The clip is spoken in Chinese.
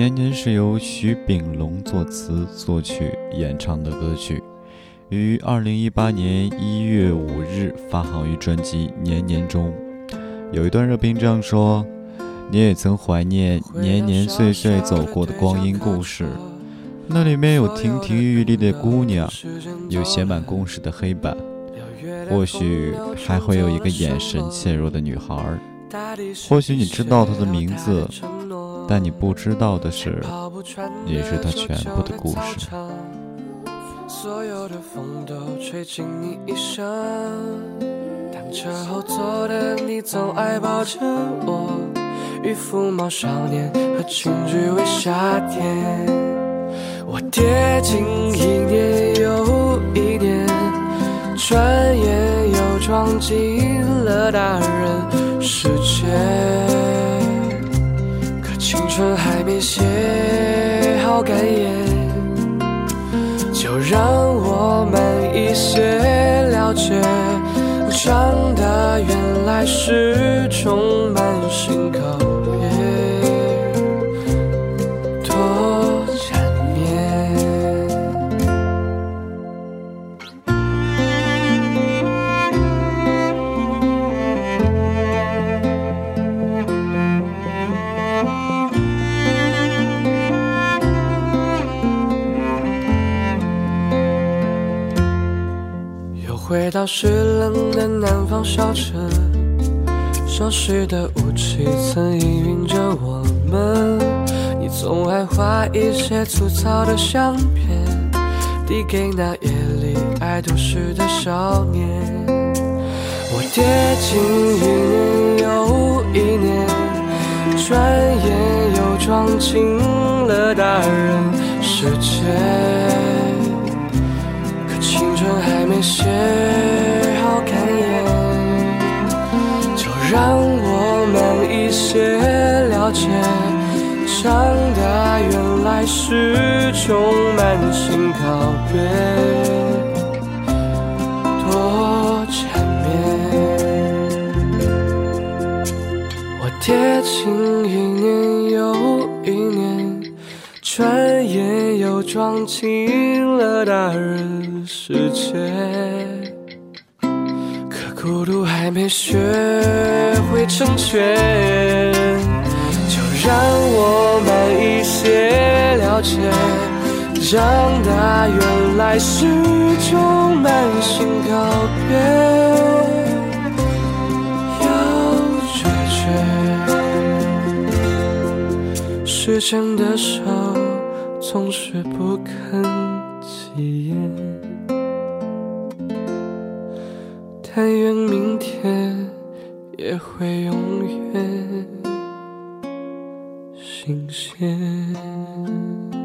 年年》是由徐秉龙作词、作曲、演唱的歌曲，于二零一八年一月五日发行于专辑《年年》中。有一段热评这样说：“你也曾怀念年年岁岁走过的光阴故事，那里面有亭亭玉立的姑娘，有写满故事的黑板，或许还会有一个眼神怯弱的女孩。”或许你知道他的名字，但你不知道的是，也是他全部的故事。所有的风都吹进你衣裳，当车后座的你总爱抱着我，与肤毛少年和情侣为夏天。我跌进一年又一年，转眼又撞进了大人。世界，还没写好感言，就让我们一些了解，长大原来是充满心告。回到湿冷的南方小城，熟悉的雾气曾氤氲着我们。你总爱画一些粗糙的相片，递给那夜里爱都市的少年。我跌进一年又一年，转眼又撞进了大人世界。可青春还没写长大原来是种满心告别，多缠绵。我跌进一年又一年，转眼又撞进了大人。世界，可孤独还没学会成全，让我慢一些了解，长大原来是种满心告别，要决绝，时间的手总是不肯起眼。但愿明天也会永远新鲜。